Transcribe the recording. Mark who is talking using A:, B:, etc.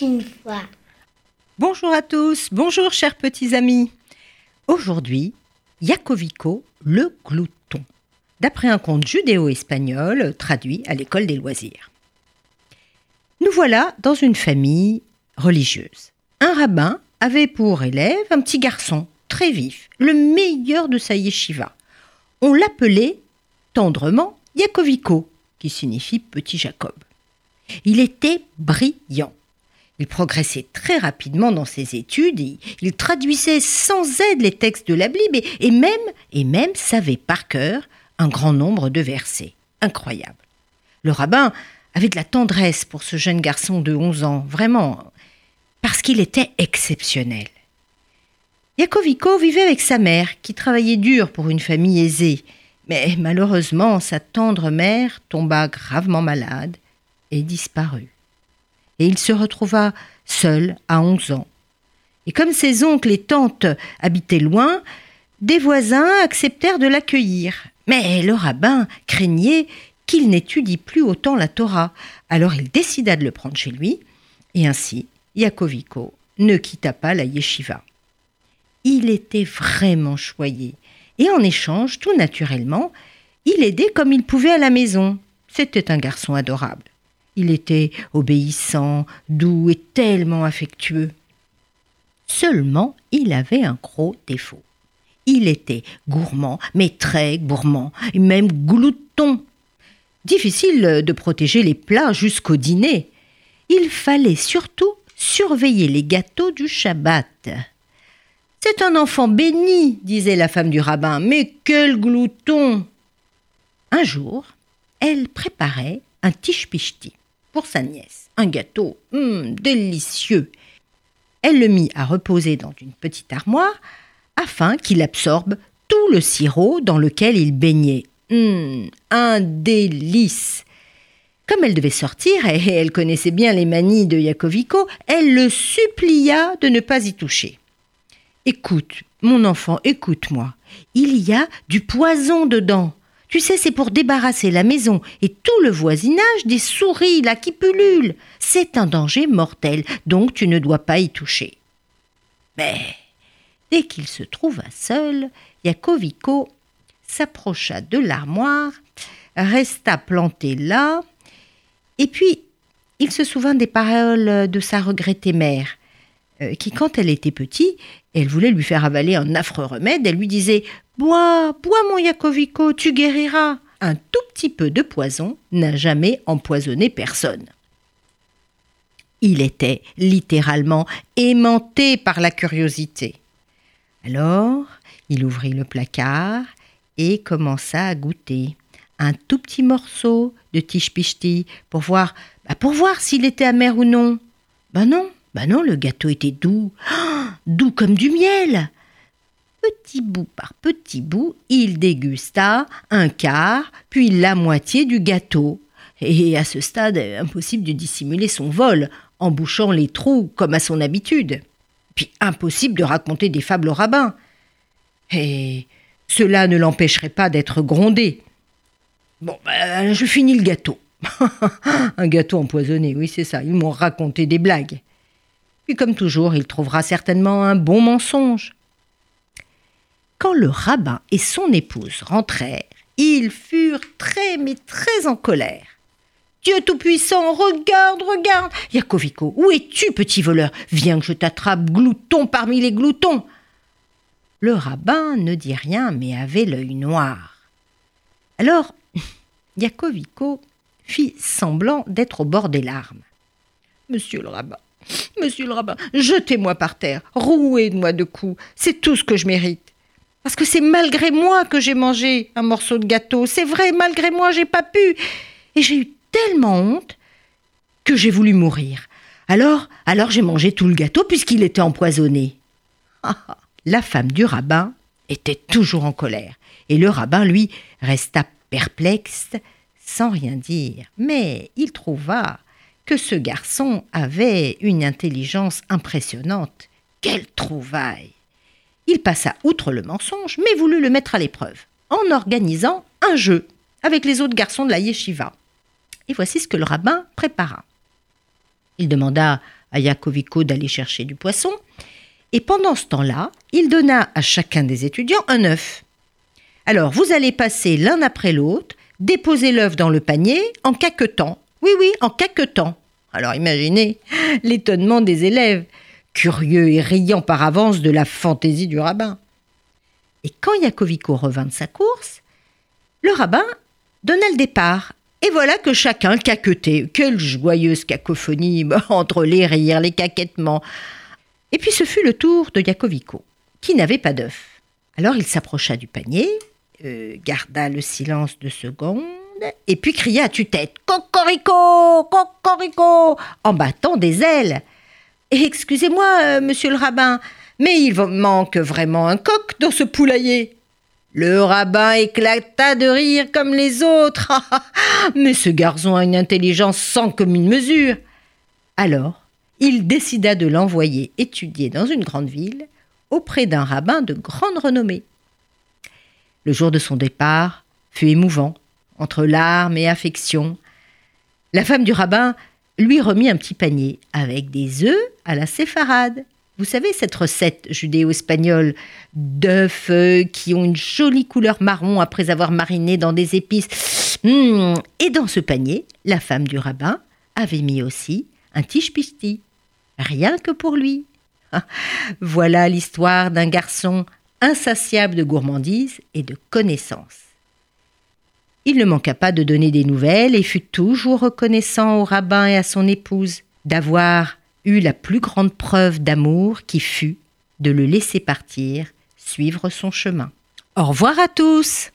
A: une fois.
B: Bonjour à tous, bonjour chers petits amis. Aujourd'hui, Yakovico le glouton, d'après un conte judéo-espagnol traduit à l'école des loisirs. Nous voilà dans une famille religieuse. Un rabbin avait pour élève un petit garçon très vif, le meilleur de sa yeshiva. On l'appelait tendrement Yakovico, qui signifie petit Jacob. Il était brillant. Il progressait très rapidement dans ses études, il, traduisait sans aide les textes de la Bible et, même, et même savait par cœur un grand nombre de versets. Incroyable. Le rabbin avait de la tendresse pour ce jeune garçon de 11 ans, vraiment, parce qu'il était exceptionnel. Yakovico vivait avec sa mère, qui travaillait dur pour une famille aisée, mais malheureusement sa tendre mère tomba gravement malade et disparut. Et il se retrouva seul à onze ans. Et comme ses oncles et tantes habitaient loin, des voisins acceptèrent de l'accueillir. Mais le rabbin craignait qu'il n'étudie plus autant la Torah, alors il décida de le prendre chez lui, et ainsi Yakoviko ne quitta pas la yeshiva. Il était vraiment choyé, et en échange, tout naturellement, il aidait comme il pouvait à la maison. C'était un garçon adorable. Il était obéissant, doux et tellement affectueux. Seulement, il avait un gros défaut. Il était gourmand, mais très gourmand, et même glouton. Difficile de protéger les plats jusqu'au dîner. Il fallait surtout surveiller les gâteaux du Shabbat. C'est un enfant béni, disait la femme du rabbin, mais quel glouton Un jour, elle préparait un tishpishti pour sa nièce, un gâteau hum, délicieux. Elle le mit à reposer dans une petite armoire afin qu'il absorbe tout le sirop dans lequel il baignait. Hum, un délice. Comme elle devait sortir et elle connaissait bien les manies de Yakovico, elle le supplia de ne pas y toucher. Écoute, mon enfant, écoute-moi. Il y a du poison dedans. Tu sais, c'est pour débarrasser la maison et tout le voisinage des souris là qui pullulent. C'est un danger mortel, donc tu ne dois pas y toucher. Mais dès qu'il se trouva seul, Yakovico s'approcha de l'armoire, resta planté là, et puis il se souvint des paroles de sa regrettée mère, euh, qui, quand elle était petite, elle voulait lui faire avaler un affreux remède, elle lui disait Bois, bois mon Yakovico, tu guériras. Un tout petit peu de poison n'a jamais empoisonné personne. Il était littéralement aimanté par la curiosité. Alors, il ouvrit le placard et commença à goûter un tout petit morceau de tiche pour voir, bah, pour voir s'il était amer ou non. Ben non, ben non, le gâteau était doux, doux comme du miel. Petit bout par petit bout, il dégusta un quart, puis la moitié du gâteau. Et à ce stade, impossible de dissimuler son vol, en bouchant les trous comme à son habitude. Puis impossible de raconter des fables au rabbin. Et cela ne l'empêcherait pas d'être grondé. Bon, ben, je finis le gâteau. Un gâteau empoisonné, oui, c'est ça. Ils m'ont raconté des blagues. Puis, comme toujours, il trouvera certainement un bon mensonge. Quand le rabbin et son épouse rentrèrent, ils furent très, mais très en colère. Dieu Tout-Puissant, regarde, regarde Yakovico, où es-tu, petit voleur? Viens que je t'attrape, glouton parmi les gloutons Le rabbin ne dit rien, mais avait l'œil noir. Alors, Yakovico fit semblant d'être au bord des larmes. Monsieur le rabbin, monsieur le rabbin, jetez-moi par terre, rouez-moi de coups, c'est tout ce que je mérite. Parce que c'est malgré moi que j'ai mangé un morceau de gâteau, c'est vrai, malgré moi, j'ai pas pu. Et j'ai eu tellement honte que j'ai voulu mourir. Alors, alors j'ai mangé tout le gâteau puisqu'il était empoisonné. La femme du rabbin était toujours en colère, et le rabbin, lui, resta perplexe, sans rien dire. Mais il trouva que ce garçon avait une intelligence impressionnante. Quelle trouvaille Il passa outre le mensonge, mais voulut le mettre à l'épreuve, en organisant un jeu avec les autres garçons de la yeshiva. Et voici ce que le rabbin prépara. Il demanda à Yakovico d'aller chercher du poisson. Et pendant ce temps-là, il donna à chacun des étudiants un œuf. Alors, vous allez passer l'un après l'autre, déposer l'œuf dans le panier en caquetant. Oui, oui, en caquetant. Alors imaginez l'étonnement des élèves, curieux et riant par avance de la fantaisie du rabbin. Et quand Yakovico revint de sa course, le rabbin donna le départ. Et voilà que chacun caquetait. Quelle joyeuse cacophonie entre les rires, les caquettements. Et puis ce fut le tour de Yakovico, qui n'avait pas d'œuf. Alors il s'approcha du panier, euh, garda le silence de secondes, et puis cria à tue-tête Cocorico Cocorico en battant des ailes. Excusez-moi, euh, monsieur le rabbin, mais il manque vraiment un coq dans ce poulailler. Le rabbin éclata de rire comme les autres. mais ce garçon a une intelligence sans commune mesure. Alors, il décida de l'envoyer étudier dans une grande ville auprès d'un rabbin de grande renommée. Le jour de son départ fut émouvant, entre larmes et affection. La femme du rabbin lui remit un petit panier avec des œufs à la séfarade. Vous savez, cette recette judéo-espagnole d'œufs euh, qui ont une jolie couleur marron après avoir mariné dans des épices. Mmh. Et dans ce panier, la femme du rabbin avait mis aussi un tige pisti, rien que pour lui. Ah, voilà l'histoire d'un garçon insatiable de gourmandise et de connaissances. Il ne manqua pas de donner des nouvelles et fut toujours reconnaissant au rabbin et à son épouse d'avoir eut la plus grande preuve d'amour qui fut de le laisser partir, suivre son chemin. Au revoir à tous